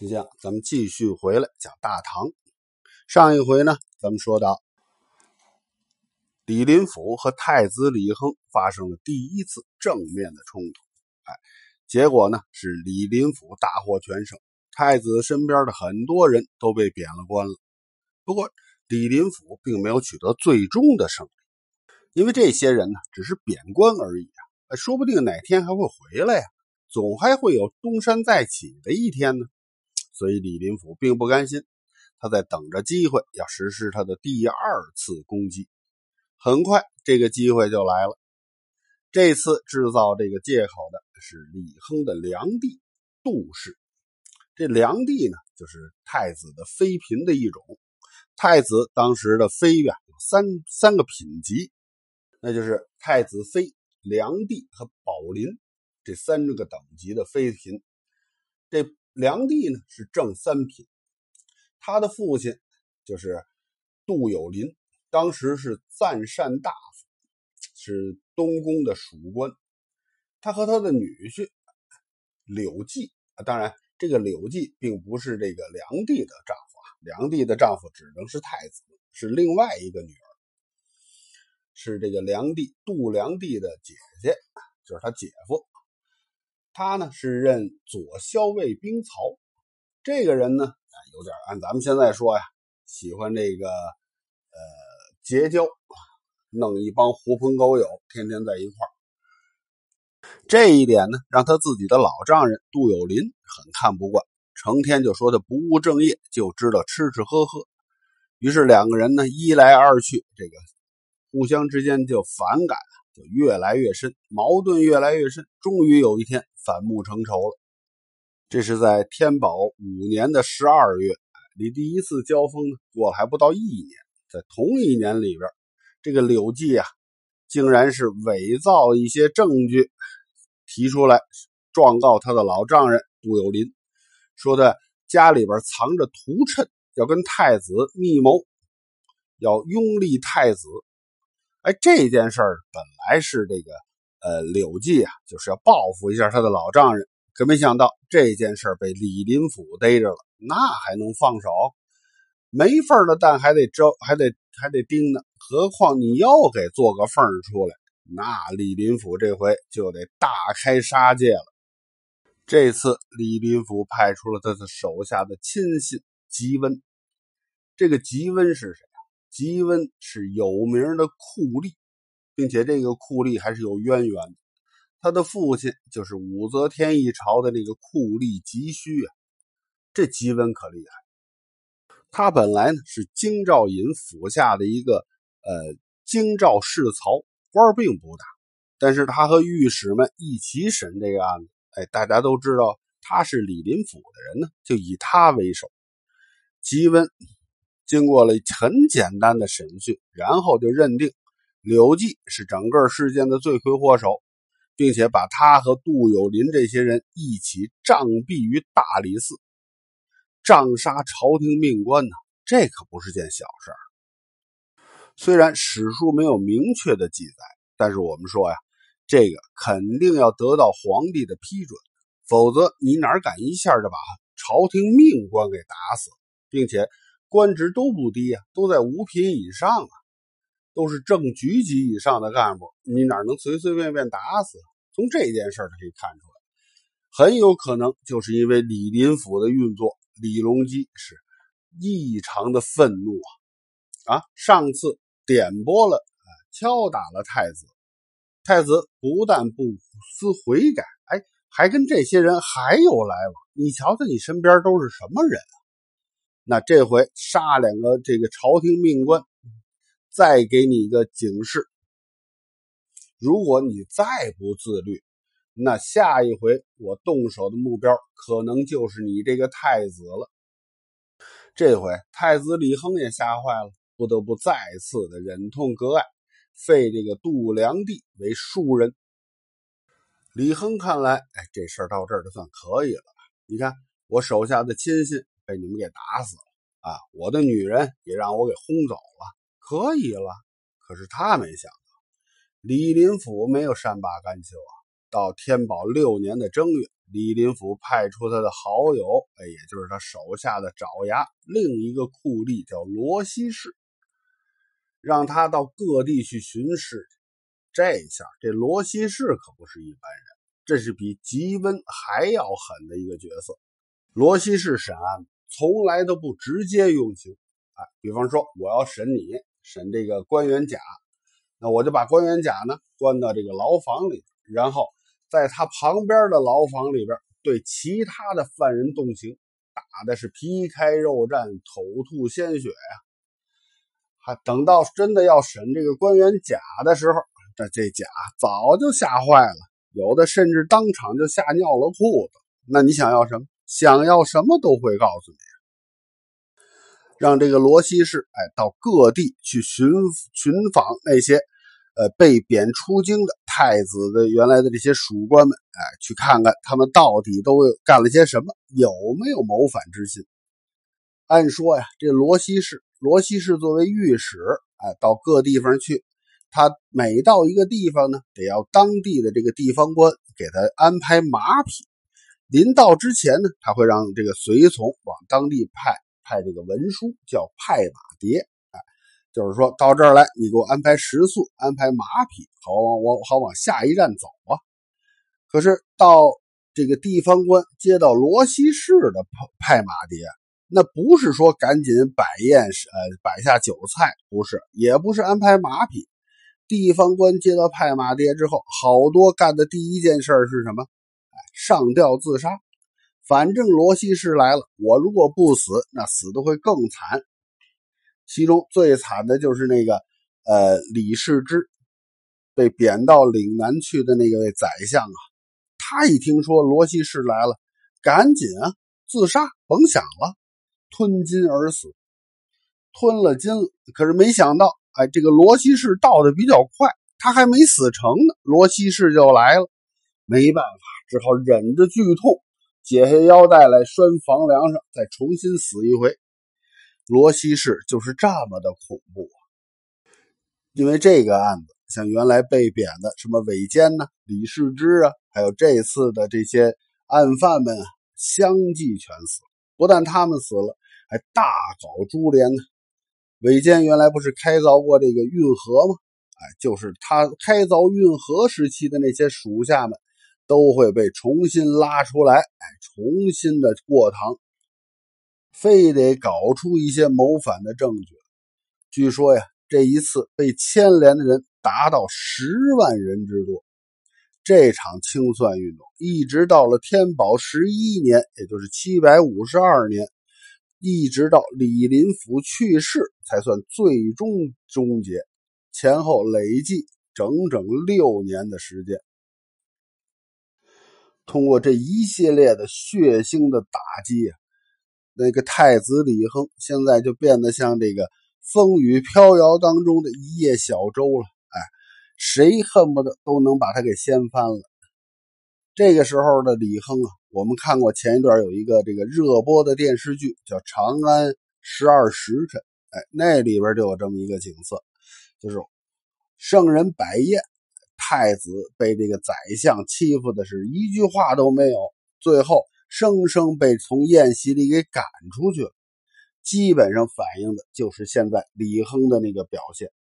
就这样，咱们继续回来讲大唐。上一回呢，咱们说到李林甫和太子李亨发生了第一次正面的冲突，哎，结果呢是李林甫大获全胜，太子身边的很多人都被贬了官了。不过李林甫并没有取得最终的胜利，因为这些人呢只是贬官而已啊，说不定哪天还会回来呀，总还会有东山再起的一天呢。所以李林甫并不甘心，他在等着机会要实施他的第二次攻击。很快，这个机会就来了。这次制造这个借口的是李亨的良弟杜氏。这良弟呢，就是太子的妃嫔的一种。太子当时的妃呀有三三个品级，那就是太子妃、良弟和宝林这三个等级的妃嫔。这梁帝呢是正三品，他的父亲就是杜有林，当时是赞善大夫，是东宫的属官。他和他的女婿柳继，当然这个柳继并不是这个梁帝的丈夫啊，梁帝的丈夫只能是太子，是另外一个女儿，是这个梁帝杜梁帝的姐姐，就是他姐夫。他呢是任左骁卫兵曹，这个人呢有点按咱们现在说呀，喜欢这个呃结交，弄一帮狐朋狗友，天天在一块。这一点呢，让他自己的老丈人杜有林很看不惯，成天就说他不务正业，就知道吃吃喝喝。于是两个人呢一来二去，这个互相之间就反感。就越来越深，矛盾越来越深，终于有一天反目成仇了。这是在天宝五年的十二月，离第一次交锋呢过了还不到一年。在同一年里边，这个柳记啊，竟然是伪造一些证据，提出来状告他的老丈人杜有林，说他家里边藏着图谶，要跟太子密谋，要拥立太子。哎，这件事儿本来是这个，呃，柳记啊，就是要报复一下他的老丈人，可没想到这件事被李林甫逮着了，那还能放手？没缝的蛋还得招，还得还得盯呢。何况你又给做个缝出来，那李林甫这回就得大开杀戒了。这次李林甫派出了他的手下的亲信吉温，这个吉温是谁啊？吉温是有名的酷吏，并且这个酷吏还是有渊源的。他的父亲就是武则天一朝的那个酷吏吉须啊。这吉温可厉害，他本来呢是京兆尹府下的一个呃京兆侍曹，官并不大，但是他和御史们一起审这个案子。哎，大家都知道他是李林甫的人呢，就以他为首。吉温。经过了很简单的审讯，然后就认定柳继是整个事件的罪魁祸首，并且把他和杜有林这些人一起杖毙于大理寺，杖杀朝廷命官呢，这可不是件小事儿。虽然史书没有明确的记载，但是我们说呀，这个肯定要得到皇帝的批准，否则你哪敢一下就把朝廷命官给打死，并且。官职都不低呀，都在五品以上啊，都是正局级以上的干部，你哪能随随便便打死？从这件事儿可以看出来，很有可能就是因为李林甫的运作，李隆基是异常的愤怒啊！啊，上次点拨了，敲打了太子，太子不但不思悔改，哎，还跟这些人还有来往。你瞧瞧，你身边都是什么人啊？那这回杀两个这个朝廷命官，再给你一个警示：如果你再不自律，那下一回我动手的目标可能就是你这个太子了。这回太子李亨也吓坏了，不得不再次的忍痛割爱，废这个杜良帝为庶人。李亨看来，哎，这事儿到这儿就算可以了。你看我手下的亲信。被你们给打死了啊！我的女人也让我给轰走了，可以了。可是他没想到，李林甫没有善罢甘休啊！到天宝六年的正月，李林甫派出他的好友，哎，也就是他手下的爪牙另一个酷吏叫罗西氏，让他到各地去巡视。这下这罗西氏可不是一般人，这是比吉温还要狠的一个角色。罗西氏审案从来都不直接用刑，哎，比方说我要审你，审这个官员甲，那我就把官员甲呢关到这个牢房里，然后。在他旁边的牢房里边，对其他的犯人动刑，打的是皮开肉绽、口吐鲜血呀。还等到真的要审这个官员甲的时候，这这甲早就吓坏了，有的甚至当场就吓尿了裤子。那你想要什么？想要什么都会告诉你。让这个罗西氏哎，到各地去寻寻访那些。呃，被贬出京的太子的原来的这些属官们，哎，去看看他们到底都干了些什么，有没有谋反之心？按说呀，这罗西氏，罗西氏作为御史，哎，到各地方去，他每到一个地方呢，得要当地的这个地方官给他安排马匹。临到之前呢，他会让这个随从往当地派派这个文书，叫派马牒。就是说到这儿来，你给我安排食宿，安排马匹，好往我好往下一站走啊。可是到这个地方官接到罗西市的派派马牒，那不是说赶紧摆宴，呃，摆下酒菜，不是，也不是安排马匹。地方官接到派马牒之后，好多干的第一件事是什么？哎，上吊自杀。反正罗西氏来了，我如果不死，那死的会更惨。其中最惨的就是那个，呃，李世之被贬到岭南去的那位宰相啊。他一听说罗西氏来了，赶紧啊自杀，甭想了，吞金而死。吞了金，可是没想到，哎，这个罗西氏到的比较快，他还没死成呢，罗西氏就来了。没办法，只好忍着剧痛，解下腰带来拴房梁上，再重新死一回。罗西氏就是这么的恐怖啊！因为这个案子，像原来被贬的什么韦坚呢、李世之啊，还有这次的这些案犯们啊，相继全死。不但他们死了，还大搞株连呢。韦坚原来不是开凿过这个运河吗？哎，就是他开凿运河时期的那些属下们，都会被重新拉出来，哎，重新的过堂。非得搞出一些谋反的证据。据说呀，这一次被牵连的人达到十万人之多。这场清算运动一直到了天宝十一年，也就是七百五十二年，一直到李林甫去世才算最终终结。前后累计整整六年的时间。通过这一系列的血腥的打击那个太子李亨现在就变得像这个风雨飘摇当中的一叶小舟了，哎，谁恨不得都能把他给掀翻了。这个时候的李亨啊，我们看过前一段有一个这个热播的电视剧叫《长安十二时辰》，哎，那里边就有这么一个景色，就是圣人摆宴，太子被这个宰相欺负的是一句话都没有，最后。生生被从宴席里给赶出去了，基本上反映的就是现在李亨的那个表现，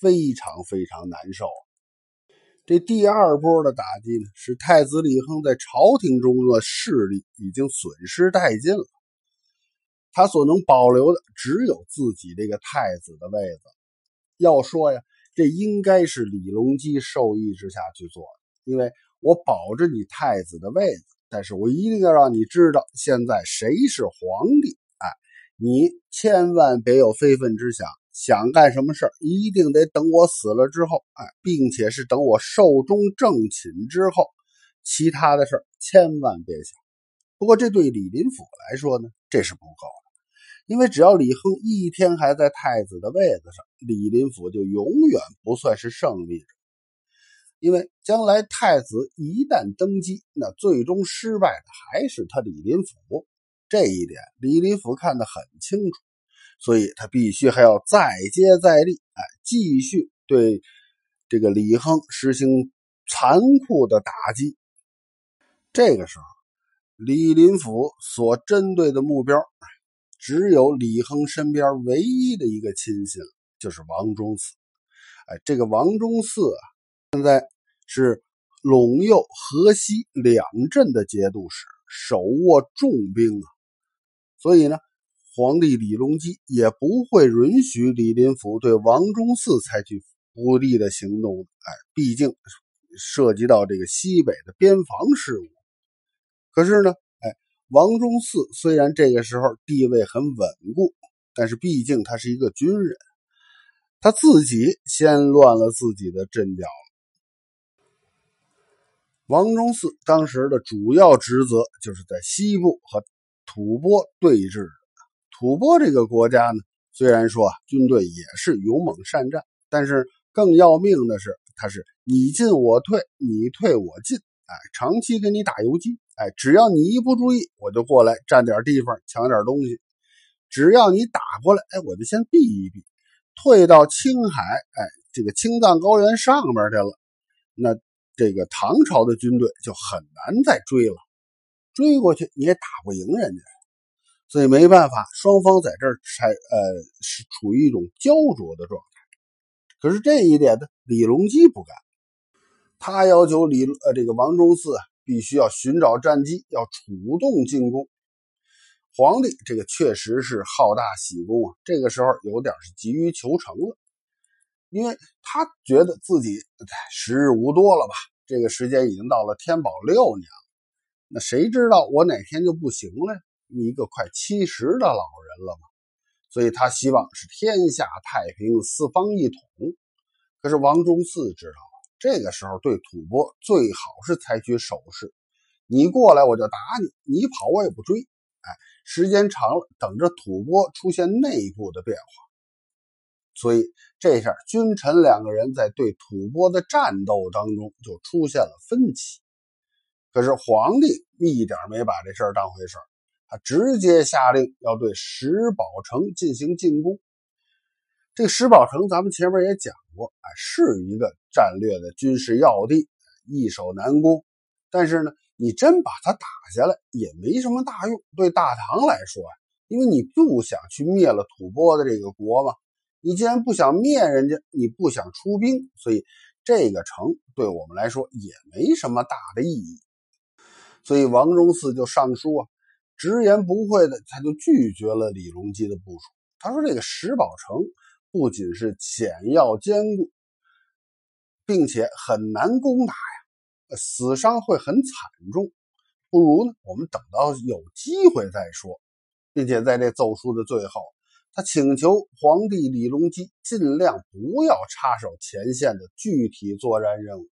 非常非常难受。这第二波的打击呢，使太子李亨在朝廷中的势力已经损失殆尽了，他所能保留的只有自己这个太子的位子。要说呀，这应该是李隆基授意之下去做的，因为我保着你太子的位子。但是我一定要让你知道，现在谁是皇帝？哎，你千万别有非分之想，想干什么事儿，一定得等我死了之后，哎，并且是等我寿终正寝之后，其他的事儿千万别想。不过这对李林甫来说呢，这是不够的，因为只要李亨一天还在太子的位子上，李林甫就永远不算是胜利者。因为将来太子一旦登基，那最终失败的还是他李林甫，这一点李林甫看得很清楚，所以他必须还要再接再厉，哎，继续对这个李亨实行残酷的打击。这个时候，李林甫所针对的目标，只有李亨身边唯一的一个亲信，就是王忠嗣。哎，这个王忠嗣啊，现在是陇右、河西两镇的节度使，手握重兵啊。所以呢，皇帝李隆基也不会允许李林甫对王忠嗣采取不利的行动。哎，毕竟涉及到这个西北的边防事务。可是呢，王忠嗣虽然这个时候地位很稳固，但是毕竟他是一个军人，他自己先乱了自己的阵脚了。王忠嗣当时的主要职责就是在西部和吐蕃对峙。吐蕃这个国家呢，虽然说啊，军队也是勇猛善战，但是更要命的是，他是你进我退，你退我进。哎，长期给你打游击，哎，只要你一不注意，我就过来占点地方，抢点东西。只要你打过来，哎，我就先避一避，退到青海，哎，这个青藏高原上面去了。那这个唐朝的军队就很难再追了，追过去你也打不赢人家，所以没办法，双方在这儿才呃是处于一种焦灼的状态。可是这一点呢，李隆基不干。他要求李呃这个王忠嗣必须要寻找战机，要主动进攻。皇帝这个确实是好大喜功啊，这个时候有点是急于求成了，因为他觉得自己时日无多了吧，这个时间已经到了天宝六年了，那谁知道我哪天就不行了？一个快七十的老人了嘛，所以他希望是天下太平，四方一统。可是王忠嗣知道。这个时候对吐蕃最好是采取守势，你过来我就打你，你跑我也不追。哎，时间长了，等着吐蕃出现内部的变化。所以这下君臣两个人在对吐蕃的战斗当中就出现了分歧。可是皇帝一点没把这事儿当回事他直接下令要对石宝城进行进攻。这石宝城，咱们前面也讲过，哎，是一个战略的军事要地，易守难攻。但是呢，你真把它打下来也没什么大用。对大唐来说啊，因为你不想去灭了吐蕃的这个国嘛，你既然不想灭人家，你不想出兵，所以这个城对我们来说也没什么大的意义。所以王忠嗣就上书啊，直言不讳的，他就拒绝了李隆基的部署。他说：“这个石宝城。”不仅是险要坚固，并且很难攻打呀，死伤会很惨重。不如呢，我们等到有机会再说。并且在这奏书的最后，他请求皇帝李隆基尽量不要插手前线的具体作战任务。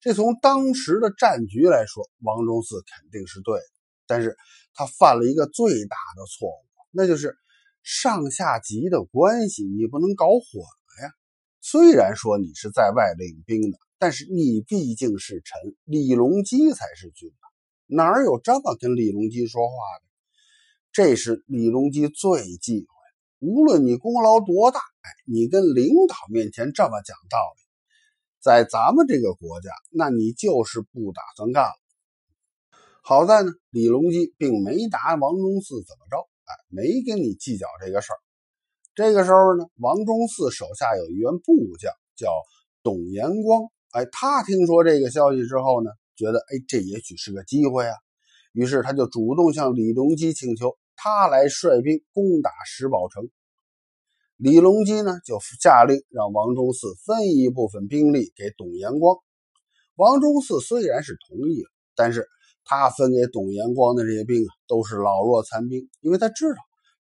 这从当时的战局来说，王忠嗣肯定是对的，但是他犯了一个最大的错误，那就是。上下级的关系你不能搞混。虽然说你是在外领兵的，但是你毕竟是臣，李隆基才是君啊，哪有这么跟李隆基说话的？这是李隆基最忌讳。无论你功劳多大，哎，你跟领导面前这么讲道理，在咱们这个国家，那你就是不打算干了。好在呢，李隆基并没拿王忠嗣怎么着。哎，没跟你计较这个事儿。这个时候呢，王忠嗣手下有一员部将叫董延光。哎，他听说这个消息之后呢，觉得哎，这也许是个机会啊。于是他就主动向李隆基请求，他来率兵攻打石宝城。李隆基呢，就下令让王忠嗣分一部分兵力给董延光。王忠嗣虽然是同意了，但是。他分给董延光的这些兵啊，都是老弱残兵，因为他知道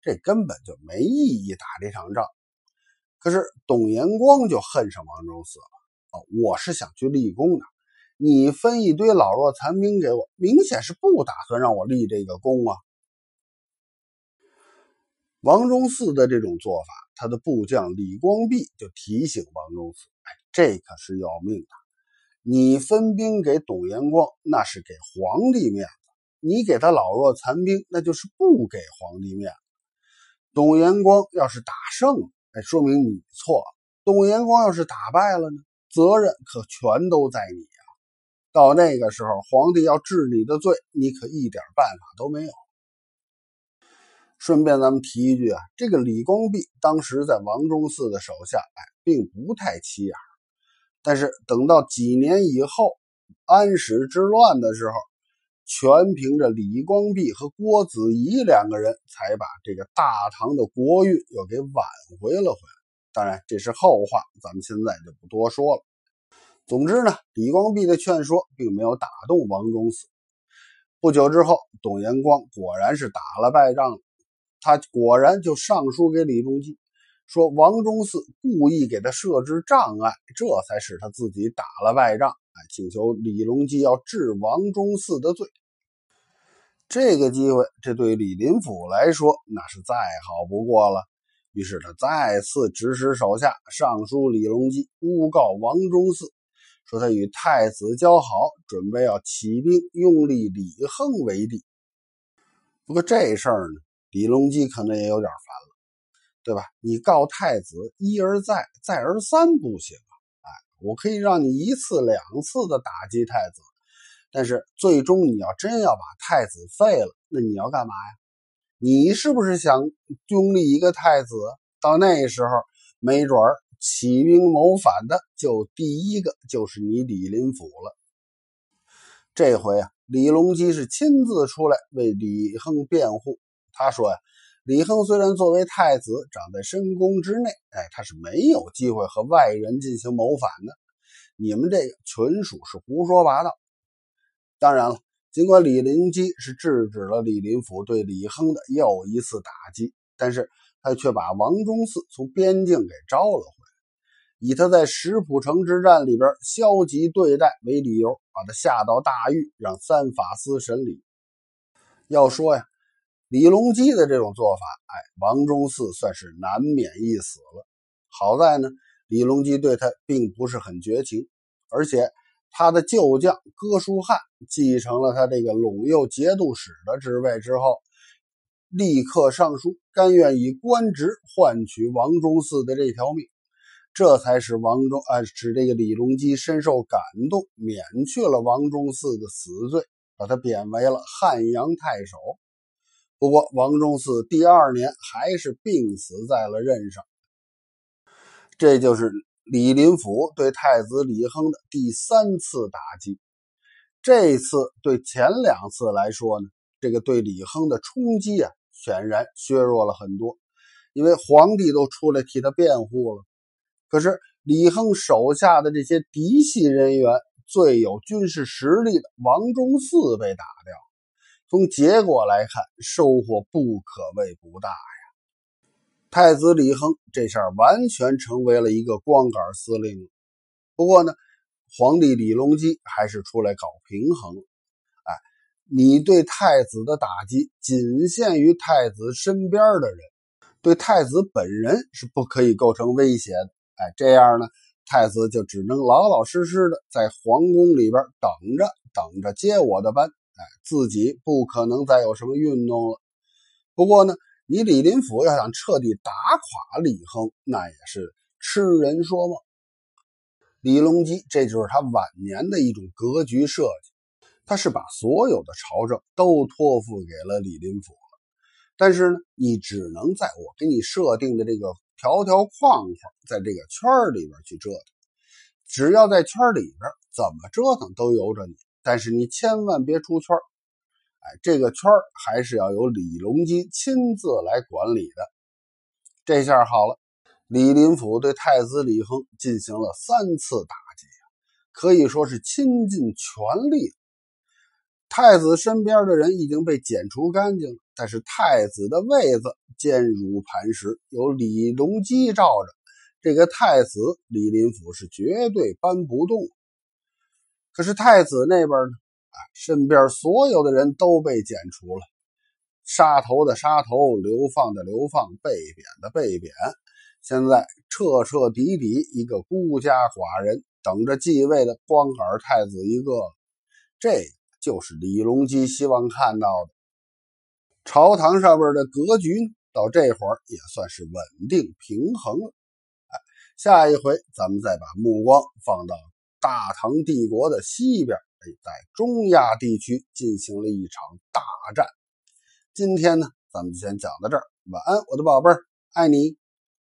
这根本就没意义打这场仗。可是董延光就恨上王忠嗣了啊！我是想去立功的，你分一堆老弱残兵给我，明显是不打算让我立这个功啊！王忠嗣的这种做法，他的部将李光弼就提醒王忠嗣：“哎，这可是要命的。”你分兵给董延光，那是给皇帝面子；你给他老弱残兵，那就是不给皇帝面子。董延光要是打胜了，哎，说明你错了；董延光要是打败了呢，责任可全都在你啊！到那个时候，皇帝要治你的罪，你可一点办法都没有。顺便咱们提一句啊，这个李光弼当时在王忠嗣的手下，哎，并不太起眼。但是等到几年以后，安史之乱的时候，全凭着李光弼和郭子仪两个人，才把这个大唐的国运又给挽回了回来。当然，这是后话，咱们现在就不多说了。总之呢，李光弼的劝说并没有打动王忠嗣。不久之后，董延光果然是打了败仗了。他果然就上书给李隆基，说王忠嗣故意给他设置障碍，这才使他自己打了败仗。哎，请求李隆基要治王忠嗣的罪。这个机会，这对李林甫来说那是再好不过了。于是他再次指使手下上书李隆基，诬告王忠嗣，说他与太子交好，准备要起兵拥立李亨为帝。不过这事儿呢？李隆基可能也有点烦了，对吧？你告太子一而再，再而三不行！我可以让你一次两次的打击太子，但是最终你要真要把太子废了，那你要干嘛呀？你是不是想拥立一个太子？到那时候，没准儿起兵谋反的就第一个就是你李林甫了。这回啊，李隆基是亲自出来为李亨辩护。他说呀，李亨虽然作为太子长在深宫之内，哎，他是没有机会和外人进行谋反的。你们这个纯属是胡说八道。当然了，尽管李隆基是制止了李林甫对李亨的又一次打击，但是他却把王忠嗣从边境给招了回来，以他在石浦城之战里边消极对待为理由，把他下到大狱，让三法司审理。要说呀。李隆基的这种做法，哎，王忠嗣算是难免一死了。好在呢，李隆基对他并不是很绝情，而且他的旧将哥舒翰继承了他这个陇右节度使的职位之后，立刻上书，甘愿以官职换取王忠嗣的这条命，这才使王忠啊，使这个李隆基深受感动，免去了王忠嗣的死罪，把他贬为了汉阳太守。不过，王忠嗣第二年还是病死在了任上。这就是李林甫对太子李亨的第三次打击。这次对前两次来说呢，这个对李亨的冲击啊，显然削弱了很多，因为皇帝都出来替他辩护了。可是李亨手下的这些嫡系人员，最有军事实力的王忠嗣被打掉。从结果来看，收获不可谓不大呀。太子李亨这下完全成为了一个光杆司令。不过呢，皇帝李隆基还是出来搞平衡。哎，你对太子的打击仅限于太子身边的人，对太子本人是不可以构成威胁的。哎，这样呢，太子就只能老老实实的在皇宫里边等着，等着接我的班。哎，自己不可能再有什么运动了。不过呢，你李林甫要想彻底打垮李亨，那也是痴人说梦。李隆基这就是他晚年的一种格局设计，他是把所有的朝政都托付给了李林甫了。但是呢，你只能在我给你设定的这个条条框框，在这个圈里边去折腾。只要在圈里边，怎么折腾都由着你。但是你千万别出圈哎，这个圈还是要由李隆基亲自来管理的。这下好了，李林甫对太子李亨进行了三次打击可以说是倾尽全力。太子身边的人已经被剪除干净了，但是太子的位子坚如磐石，有李隆基罩着，这个太子李林甫是绝对搬不动。可是太子那边呢？啊，身边所有的人都被剪除了，杀头的杀头，流放的流放，被贬的被贬。现在彻彻底底一个孤家寡人，等着继位的光杆太子一个。这就是李隆基希望看到的朝堂上边的格局，到这会儿也算是稳定平衡了。哎，下一回咱们再把目光放到。大唐帝国的西边，哎在中亚地区进行了一场大战。今天呢，咱们就先讲到这儿。晚安，我的宝贝儿，爱你。